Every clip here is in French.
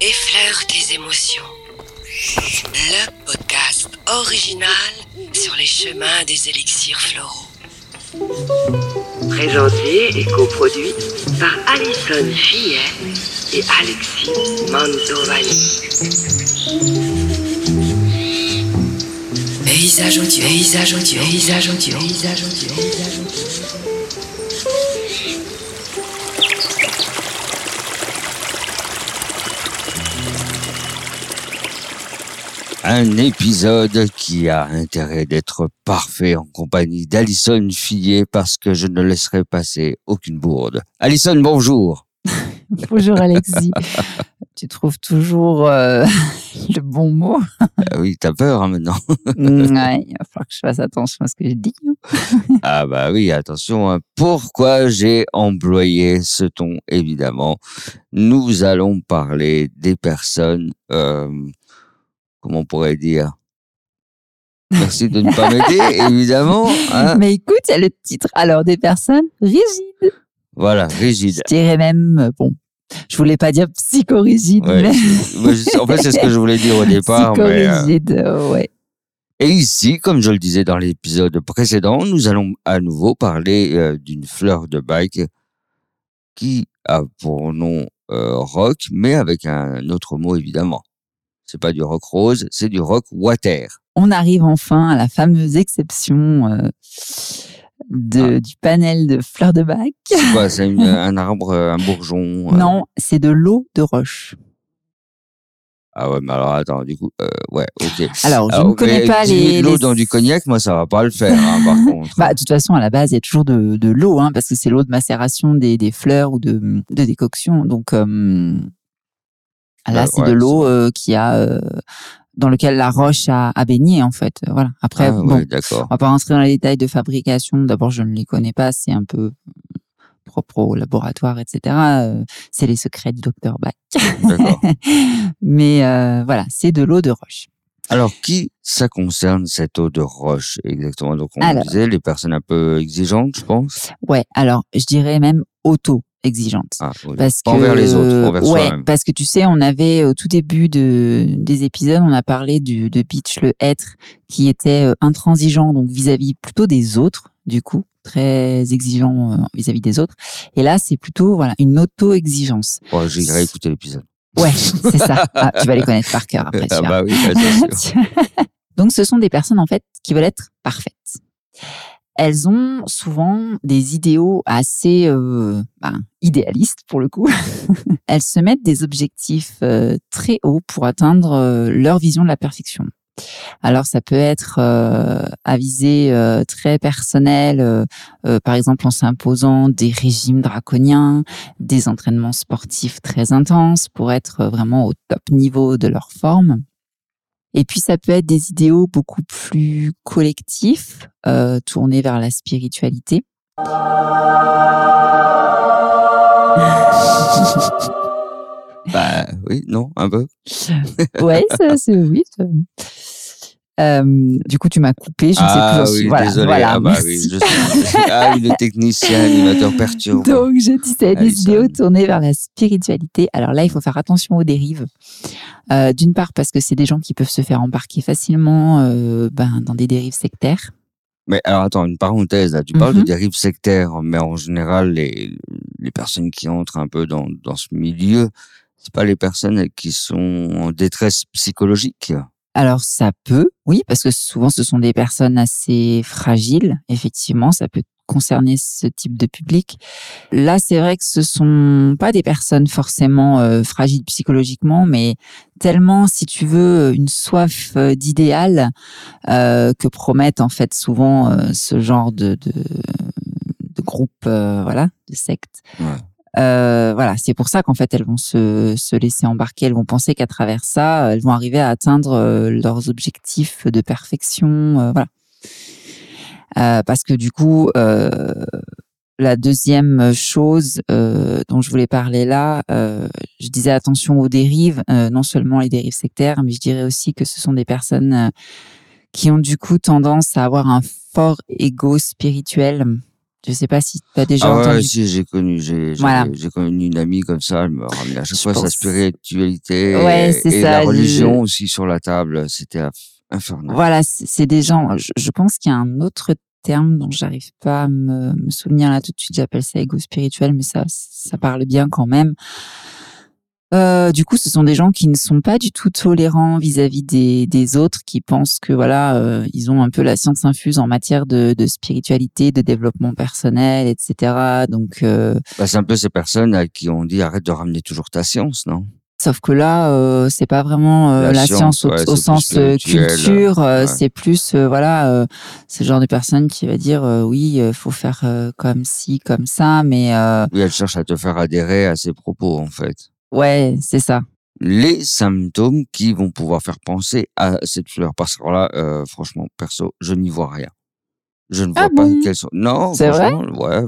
Effleure tes émotions. Le podcast original sur les chemins des élixirs floraux. Présenté et coproduit par Alison Fillet et Alexis Mantovani. Paysage audio, paysage audio, paysage audio, paysage audio, paysage audio. Un épisode qui a intérêt d'être parfait en compagnie d'Alison Fillet parce que je ne laisserai passer aucune bourde. Alison, bonjour. Bonjour Alexis. tu trouves toujours euh, le bon mot? Ah oui, t'as peur hein, maintenant. Ouais, il va falloir que je fasse attention à ce que je dis. hein. Ah bah oui, attention. hein. Pourquoi j'ai employé ce ton? Évidemment, nous allons parler des personnes, euh, comment on pourrait dire? Merci de ne pas m'aider, évidemment. hein. Mais écoute, il y a le titre. Alors, des personnes rigides. Voilà, rigide. Je dirais même, euh, bon, je voulais pas dire psychorigide, Ouais, mais je- en fait, c'est ce que je voulais dire au départ. mais, euh, psychorigide, euh, ouais. Et ici, comme je le disais dans l'épisode précédent, nous allons à nouveau parler euh, d'une fleur de bike qui a pour nom euh, rock, mais avec un autre mot évidemment. C'est pas du rock rose, c'est du rock water. On arrive enfin à la fameuse exception euh, de, du panel de fleurs de bac. C'est quoi C'est un arbre, un bourgeon euh, Non, c'est de l'eau de roche. Ah ouais, mais alors attends, du coup, euh, ouais, ok. Alors, je Alors, ne connais pas les. L'eau les- dans du cognac, moi, ça va pas le faire, hein, par contre. Bah, de toute façon, à la base, il y a toujours de, de l'eau, hein, parce que c'est l'eau de macération des, des fleurs ou de, de décoction. Donc euh, là, Bah, c'est ouais, de l'eau euh, qui a euh, dans lequel la roche a, a baigné, en fait. Voilà. Après, Ah, bon, ouais, on va pas rentrer dans les détails de fabrication. D'abord, je ne les connais pas. C'est un peu propre au laboratoire, etc. Euh, c'est les secrets du docteur Bach. Mais euh, voilà, c'est de l'eau de roche. Alors, qui ça concerne cette eau de roche exactement? Donc, on Alors. disait les personnes un peu exigeantes, je pense. Ouais. Alors, je dirais même auto-exigeante. Ah, oui. Parce Pas que, envers les autres, envers ouais, parce que tu sais, on avait au tout début de, des épisodes, on a parlé du, de Pitch le être qui était euh, intransigeant, donc vis-à-vis plutôt des autres, du coup, très exigeant euh, vis-à-vis des autres. Et là, c'est plutôt voilà une auto-exigence. Bon, J'irai écouter l'épisode. Ouais, c'est ça. Ah, tu vas les connaître par cœur après. Ah bah oui, sûr. Donc, ce sont des personnes en fait qui veulent être parfaites. Elles ont souvent des idéaux assez euh, ben, idéalistes pour le coup. Elles se mettent des objectifs euh, très hauts pour atteindre euh, leur vision de la perfection. Alors, ça peut être euh, à visée euh, très personnelle, euh, euh, par exemple en s'imposant des régimes draconiens, des entraînements sportifs très intenses pour être vraiment au top niveau de leur forme. Et puis ça peut être des idéaux beaucoup plus collectifs, euh, tournés vers la spiritualité. Bah oui, non, un peu. Ouais, ça, c'est oui. ça. Euh, du coup, tu m'as coupé. Je ah ne sais plus. où j'en suis. oui, voilà, désolé. voilà, ah bah oui, je sais. Ah oui, le technicien, animateur perturbant. Donc, je disais des Alison. idéaux tournés vers la spiritualité. Alors là, il faut faire attention aux dérives. Euh, D'une part, parce que c'est des gens qui peuvent se faire embarquer facilement euh, ben, dans des dérives sectaires. Mais alors attends, une parenthèse là. Tu parles de Mhm. dérives sectaires, mais en général, les, les personnes qui entrent un peu dans, dans ce milieu, c'est pas les personnes qui sont en détresse psychologique. Alors ça peut, oui, parce que souvent ce sont des personnes assez fragiles. Effectivement, ça peut concerner ce type de public. Là, c'est vrai que ce sont pas des personnes forcément euh, fragiles psychologiquement, mais tellement, si tu veux, une soif euh, d'idéal euh, que promettent en fait souvent ce genre de, de, de groupe, voilà, de secte. Ouais. Euh, voilà, c'est pour ça qu'en fait elles vont se, se laisser embarquer, elles vont penser qu'à travers ça, elles vont arriver à atteindre euh, leurs objectifs de perfection, euh, voilà. Euh, parce que du coup, euh, la deuxième chose euh, dont je voulais parler là, je disais attention aux dérives, non seulement les dérives sectaires, mais je dirais aussi que ce sont des personnes qui ont du coup tendance à avoir un fort ego spirituel. Je sais pas si tu as déjà Ah ouais, entendu. si, j'ai connu, j'ai, j'ai- Voilà. j'ai connu une amie comme ça, elle me ramenait à chaque Je fois sa spiritualité Ouais, et, et ça, la je- religion aussi sur la table, c'était infernal. Voilà, c'est c'est des gens. Je, je pense qu'il y a un autre terme dont j'arrive pas à me, me souvenir là tout de suite. J'appelle ça égo spirituel, mais ça, ça parle bien quand même. Euh, du coup, ce sont des gens qui ne sont pas du tout tolérants vis-à-vis des, des autres, qui pensent que voilà, euh, ils ont un peu la science infuse en matière de, de spiritualité, de développement personnel, etc. Donc, euh, Bah, c'est un peu ces personnes à qui on dit arrête de ramener toujours ta science, non? Sauf que là, euh, c'est pas vraiment euh, La la, science, science, au, ouais, au c'est sens culture. euh, ouais. C'est plus, voilà, c'est le genre de personne qui va dire oui, faut faire comme ci, comme ça, mais Oui, elle cherche à te faire adhérer à ses propos, en fait. Ouais, c'est ça. Les symptômes qui vont pouvoir faire penser à cette fleur. Parce que là, euh, franchement, perso, je n'y vois rien. Je ne vois Ah pas bon? quelles sont. Non, C'est vrai? ouais.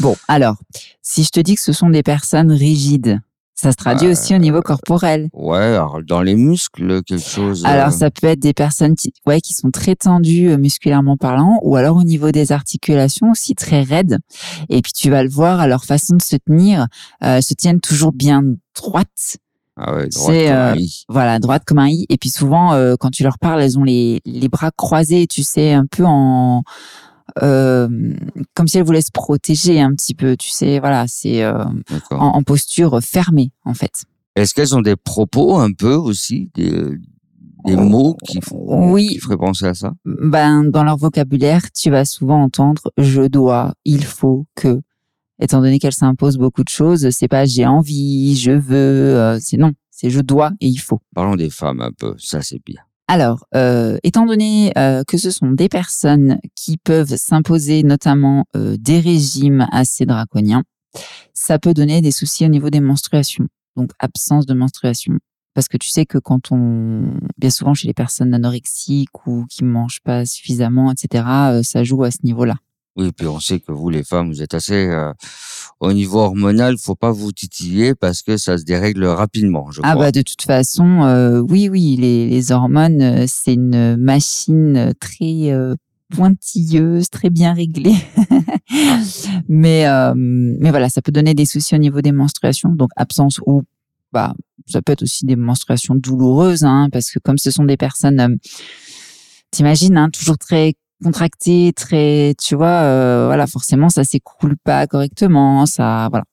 Bon, alors, si je te dis que ce sont des personnes rigides, ça se traduit Ouais. aussi au niveau corporel. Ouais, alors dans les muscles, quelque chose. Alors, euh, ça peut être des personnes qui, ouais, qui sont très tendues euh, musculairement parlant, ou alors au niveau des articulations aussi très raides. Et puis tu vas le voir à leur façon de se tenir, euh, elles se tiennent toujours bien droites. Ah ouais, droite c'est, comme un euh, i. Voilà, droite comme un i. Et puis souvent, quand tu leur parles, elles ont les, les bras croisés, tu sais, un peu en... euh, comme si elles voulaient se protéger un petit peu, tu sais, voilà, c'est euh, en, en posture fermée, en fait. Est-ce qu'elles ont des propos un peu aussi, des, des mots qui, font, Oui. qui feraient penser à ça? Ben, dans leur vocabulaire, tu vas souvent entendre je dois, il faut, que. Étant donné qu'elles s'imposent beaucoup de choses, c'est pas j'ai envie, je veux, euh, c'est non, c'est je dois et il faut. Parlons des femmes un peu, ça c'est bien. Alors, euh, étant donné euh, que ce sont des personnes qui peuvent s'imposer notamment euh, des régimes assez draconiens, ça peut donner des soucis au niveau des menstruations, donc absence de menstruation. Parce que tu sais que quand on, bien souvent chez les personnes anorexiques ou qui mangent pas suffisamment, etc., euh, ça joue à ce niveau-là. Oui, puis on sait que vous, les femmes, vous êtes assez... euh, au niveau hormonal, faut pas vous titiller parce que ça se dérègle rapidement, je Ah crois. bah de toute façon, euh, oui, oui, les, les hormones, euh, c'est une machine très euh, pointilleuse, très bien réglée. mais, euh, mais voilà, ça peut donner des soucis au niveau des menstruations, donc absence ou bah ça peut être aussi des menstruations douloureuses, hein, parce que comme ce sont des personnes, euh, t'imagines, hein, toujours très contractées, très, tu vois, euh, voilà, forcément ça s'écoule pas correctement, ça, voilà.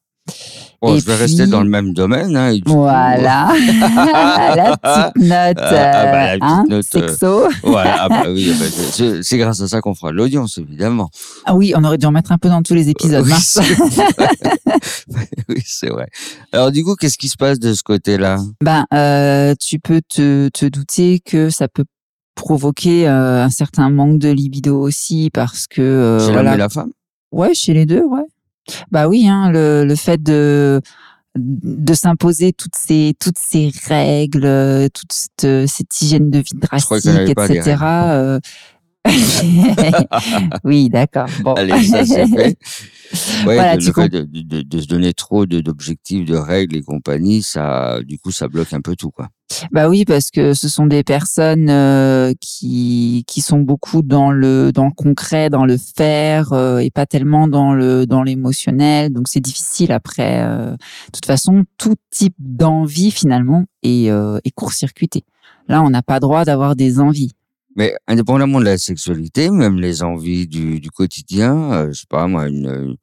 Bon, et je vais rester dans le même domaine. Hein, et Voilà. la petite note, ah bah, la euh, petite hein, note, euh, sexo. Voilà, ah bah oui, ah bah, c'est grâce à ça qu'on fera de l'audience, évidemment. Ah oui, on aurait dû en mettre un peu dans tous les épisodes. Oui, c'est- oui, vrai. Alors du coup, qu'est-ce qui se passe de ce côté-là? Ben, euh, tu peux te, te douter que ça peut provoquer euh, un certain manque de libido aussi parce que euh, Chez voilà. la femme? Ouais, chez les deux, ouais. Bah oui, hein, le, le fait de de s'imposer toutes ces toutes ces règles, euh, toute cette, cette hygiène de vie drastique, etc. euh, oui, d'accord. Bon. Allez, ça c'est fait. Ouais, Voilà, le tu fait de, de- de se donner trop de- d'objectifs, de règles et compagnie, ça, du coup, ça bloque un peu tout, quoi. Bah oui, parce que ce sont des personnes euh, qui qui sont beaucoup dans le dans le concret, dans le faire euh, et pas tellement dans le dans l'émotionnel. Donc c'est difficile après. euh. De toute façon, tout type d'envie finalement est est court-circuité. Là, on n'a pas droit d'avoir des envies. Mais indépendamment de la sexualité, même les envies du, du quotidien, euh, je sais pas moi, une,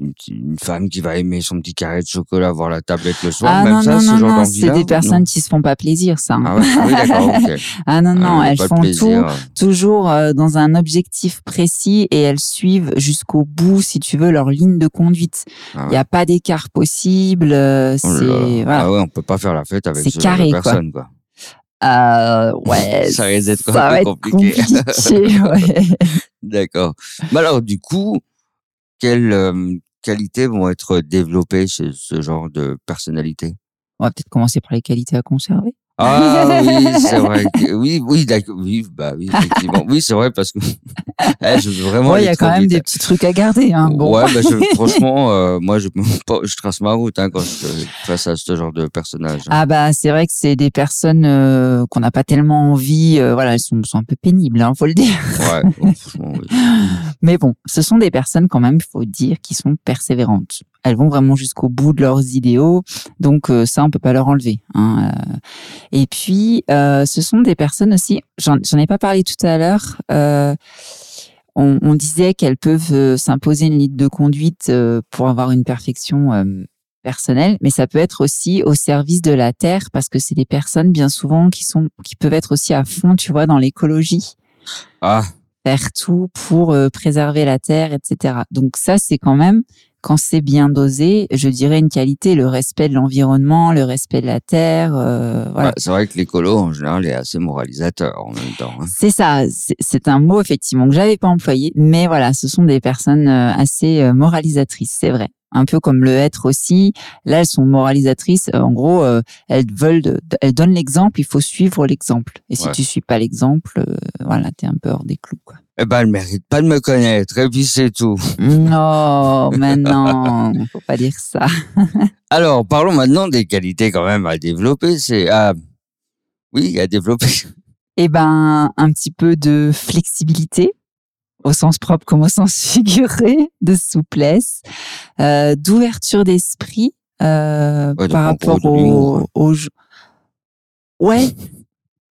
une, petite- une femme qui va aimer son petit carré de chocolat, voir la tablette le soir, ah même non ça, non ce non genre d'envie c'est des personnes qui se font pas plaisir, ça. hein. Ah ouais, ah oui, d'accord, ok. Ah non non, Ah, elles font tout toujours euh, dans un objectif précis et elles suivent jusqu'au bout, si tu veux, leur ligne de conduite. Ah Il ouais. n'y a pas d'écart possible. euh, Oh c'est là. voilà. Ah ouais, on peut pas faire la fête avec ce genre carré, quoi. Euh, ouais, Ça risque d'être ça un va être compliqué. compliqué, ouais. D'accord. Mais alors, du coup, quelles euh, qualités vont être développées chez ce genre de personnalité? On va peut-être commencer par les qualités à conserver. Ah oui, c'est vrai. que- Oui, oui, d'accord. Oui, bah oui, effectivement. Oui, c'est vrai parce que eh, je veux vraiment. Ouais, il y a quand même vite. des petits trucs à garder. Hein. Bon. Ouais, bah, je- franchement, euh, moi, je, je trace ma route hein, quand je face à ce genre de personnage. Ah bah c'est vrai que c'est des personnes euh, qu'on n'a pas tellement envie. euh, voilà, elles sont, sont un peu pénibles, hein, faut le dire. Ouais, bon, franchement, oui. Mais bon, ce sont des personnes quand même, il faut dire, qui sont persévérantes. Elles vont vraiment jusqu'au bout de leurs idéaux, donc euh, ça on peut pas leur enlever. Hein. euh. Et puis, euh, ce sont des personnes aussi. J'en ai pas parlé tout à l'heure. euh, on, on disait qu'elles peuvent s'imposer une ligne de conduite pour avoir une perfection personnelle, mais ça peut être aussi au service de la terre parce que c'est des personnes bien souvent qui sont qui peuvent être aussi à fond, tu vois, dans l'écologie Ah, faire tout pour préserver la terre, etc. Donc ça, c'est quand même, quand c'est bien dosé, je dirais une qualité, le respect de l'environnement, le respect de la terre, euh, voilà. ouais, c'est vrai que l'écolo, en général, est assez moralisateur en même temps. hein. C'est ça, c'est- un mot effectivement que j'avais pas employé, mais voilà, ce sont des personnes euh, assez euh, moralisatrices, c'est vrai. Un peu comme le être aussi. Là, elles sont moralisatrices. Euh, En gros, elles veulent, de- elles donnent l'exemple. Il faut suivre l'exemple. Et si Ouais. tu suis pas l'exemple, euh, voilà, t'es un peu hors des clous, quoi. Eh ben, elle mérite pas de me connaître, et puis c'est tout. Non, mais non, faut pas dire ça. Alors, parlons maintenant des qualités quand même à développer. C'est à, oui, à développer. Eh ben, un petit peu de flexibilité, au sens propre comme au sens figuré, de souplesse, euh, d'ouverture d'esprit euh, Ouais, par rapport au, au. Ouais.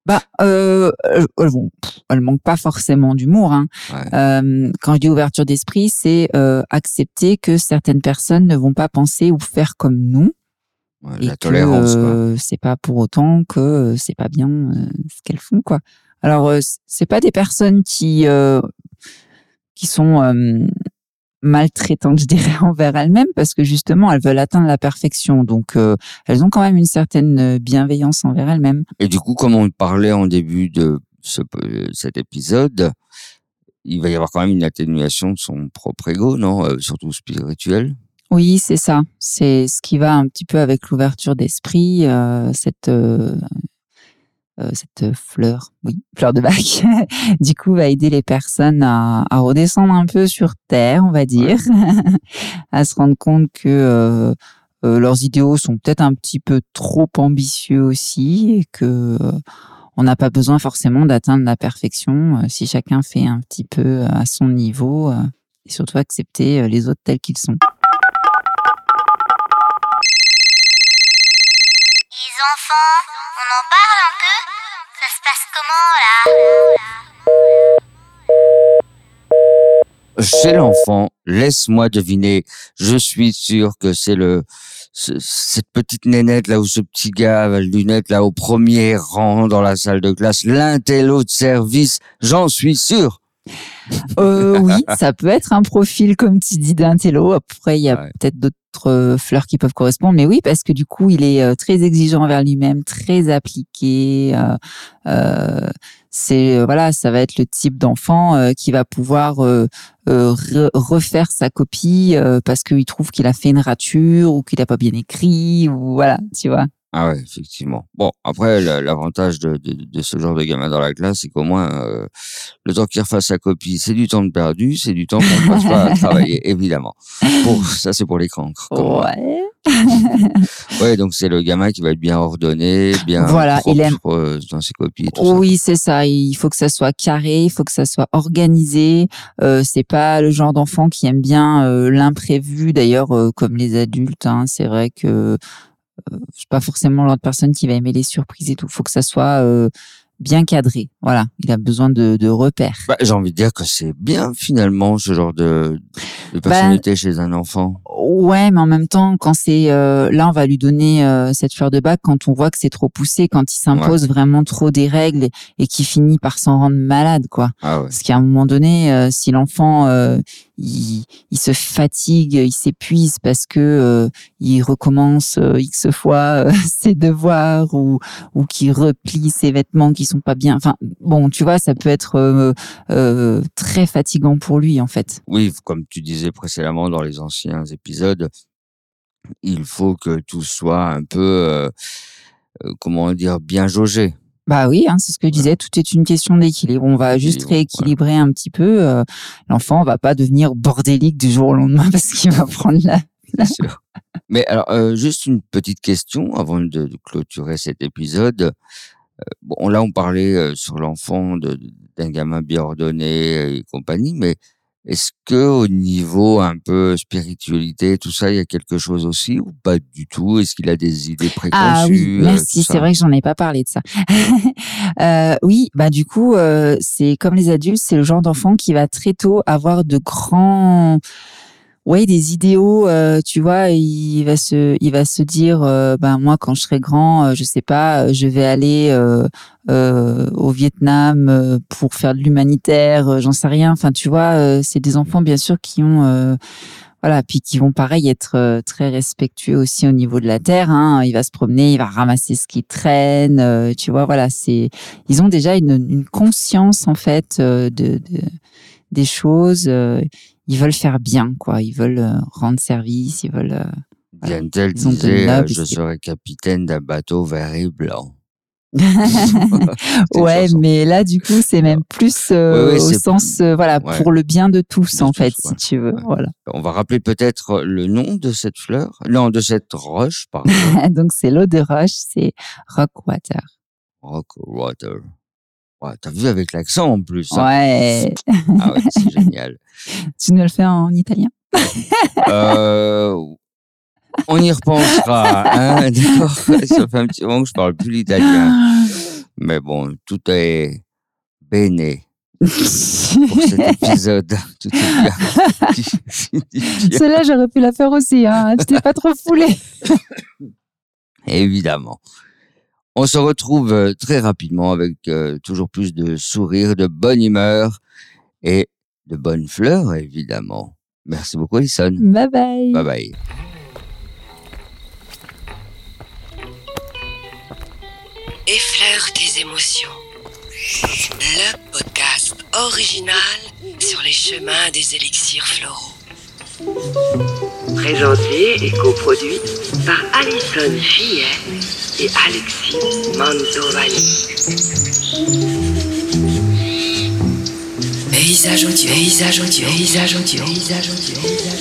Bah, euh, euh, bon, pff, elle manque pas forcément d'humour. Hein. Ouais. Euh, quand je dis ouverture d'esprit, c'est euh, accepter que certaines personnes ne vont pas penser ou faire comme nous. Ouais, et la tolérance, euh, c'est pas pour autant que euh, c'est pas bien euh, ce qu'elles font quoi. Alors euh, c'est pas des personnes qui euh, qui sont euh, maltraitantes, je dirais, envers elles-mêmes parce que justement elles veulent atteindre la perfection. Donc euh, elles ont quand même une certaine euh, bienveillance envers elles-mêmes. Et du coup, comme on parlait en début de ce, cet épisode, il va y avoir quand même une atténuation de son propre ego, non Euh, Surtout spirituel? Oui, c'est ça. C'est ce qui va un petit peu avec l'ouverture d'esprit, euh, cette euh, euh, cette fleur, oui, fleur de bac. du coup, va aider les personnes à, à redescendre un peu sur terre, on va dire, à se rendre compte que euh, euh, leurs idéaux sont peut-être un petit peu trop ambitieux aussi et que on n'a pas besoin forcément d'atteindre la perfection euh, si chacun fait un petit peu à son niveau euh, et surtout accepter les autres tels qu'ils sont. Les enfants, on en parle Ça se passe comment là? Chez l'enfant, laisse-moi deviner. Je suis sûr que c'est le ce- cette petite nénette là ou ce petit gars à lunettes là au premier rang dans la salle de classe, l'intello de service. J'en suis sûr. Euh, oui, ça peut être un profil, comme tu dis, d'un télo. Après, il y a Ouais. peut-être d'autres fleurs qui peuvent correspondre. Mais oui, parce que du coup, il est euh, très exigeant envers lui-même, très appliqué. euh, euh, c'est euh, voilà, ça va être le type d'enfant euh, qui va pouvoir euh, euh, re- refaire sa copie euh, parce qu'il trouve qu'il a fait une rature ou qu'il a pas bien écrit ou voilà, tu vois. Ah ouais, effectivement. Bon, après, la- l'avantage de, de, de ce genre de gamin dans la classe, c'est qu'au moins, euh, le temps qu'il refasse sa copie, c'est du temps de perdu, c'est du temps qu'on ne passe pas à travailler, évidemment. Pour, ça, c'est pour les cancres. comme moi. Ouais. Ouais, donc c'est le gamin qui va être bien ordonné, bien Voilà, propre il aime- euh, dans ses copies et tout ça. Oui, c'est ça. Il faut que ça soit carré, il faut que ça soit organisé. Euh, c'est pas le genre d'enfant qui aime bien euh, l'imprévu. D'ailleurs, euh, comme les adultes, hein, c'est vrai que euh, c'est pas forcément de personne qui va aimer les surprises et tout. Faut que ça soit euh, bien cadré. Voilà, il a besoin de, de repères. Bah, J'ai envie de dire que c'est bien finalement ce genre de, de Bah, personnalité chez un enfant. Ouais, mais en même temps, quand c'est euh, là, on va lui donner euh, cette fleur de bac quand on voit que c'est trop poussé, quand il s'impose vraiment trop des règles et qu'il finit par s'en rendre malade, quoi. Ah ouais. Parce qu'à un moment donné, euh, si l'enfant euh, il, il se fatigue, il s'épuise parce que euh, il recommence euh, x fois euh, ses devoirs ou ou qu'il replie ses vêtements qui sont pas bien. Enfin bon, tu vois, ça peut être euh, euh, très fatigant pour lui en fait. Oui, comme tu disais précédemment dans les anciens épisodes, il faut que tout soit un peu, euh, comment dire, bien jaugé. Bah oui, hein, c'est ce que je disais, tout est une question d'équilibre. On va juste Équilibre, rééquilibrer un petit peu. euh, L'enfant va pas devenir bordélique du jour au lendemain parce qu'il va prendre la... Sûr. Mais alors, euh, juste une petite question avant de, de clôturer cet épisode. Euh, bon, là, on parlait euh, sur l'enfant de- d'un gamin bien ordonné et compagnie, mais est-ce que au niveau un peu spiritualité, tout ça, il y a quelque chose aussi ou pas du tout? Est-ce qu'il a des idées préconçues Ah oui, merci. C'est vrai que j'en ai pas parlé de ça. Euh, oui, bah du coup, euh, c'est comme les adultes, c'est le genre d'enfant qui va très tôt avoir de grands, ouais, des idéaux. euh, tu vois, il va se, il va se dire, euh, ben moi quand je serai grand, euh, je sais pas, euh, je vais aller euh, au Vietnam pour faire de l'humanitaire. J'en sais rien. Enfin, tu vois, c'est des enfants bien sûr qui ont voilà, puis qui vont pareil être très respectueux aussi au niveau de la terre. Hein. Il va se promener, il va ramasser ce qui traîne. tu vois, voilà, c'est ils ont déjà une, une conscience en fait de, de des choses. euh, ils veulent faire bien, quoi. Ils veulent euh, rendre service. Ils veulent. euh, voilà. Disait, nobles je serai capitaine d'un bateau vert et blanc. ouais, mais là, du coup, c'est même plus euh, Ouais, ouais, au sens, euh, voilà, ouais. pour le bien de tous, De en tous, fait, si tu veux. Voilà. On va rappeler peut-être le nom de cette fleur, non, de cette roche, pardon. Donc, c'est l'eau de roche, c'est Rockwater. Rockwater. Ouais, T'as vu avec l'accent en plus. hein. Ouais. Ah ouais, c'est génial. Tu nous le fais en italien Euh, on y repensera, hein, d'accord Ça fait un petit moment que je parle plus l'italien. Mais bon, tout est bene pour cet épisode. Tout est bien, Celle-là, j'aurais pu la faire aussi. Hein. Tu t'es pas trop foulé. Évidemment. On se retrouve euh, très rapidement avec euh, toujours plus de sourires, de bonne humeur et de bonnes fleurs, évidemment. Merci beaucoup, Alison. Bye bye. Bye bye. Effleure tes émotions. Le podcast original sur les chemins des élixirs floraux. Présenté et coproduit par Alison Fillet et Alexis Mantovani. Paysage audio, paysage audio, paysage audio, paysage audio.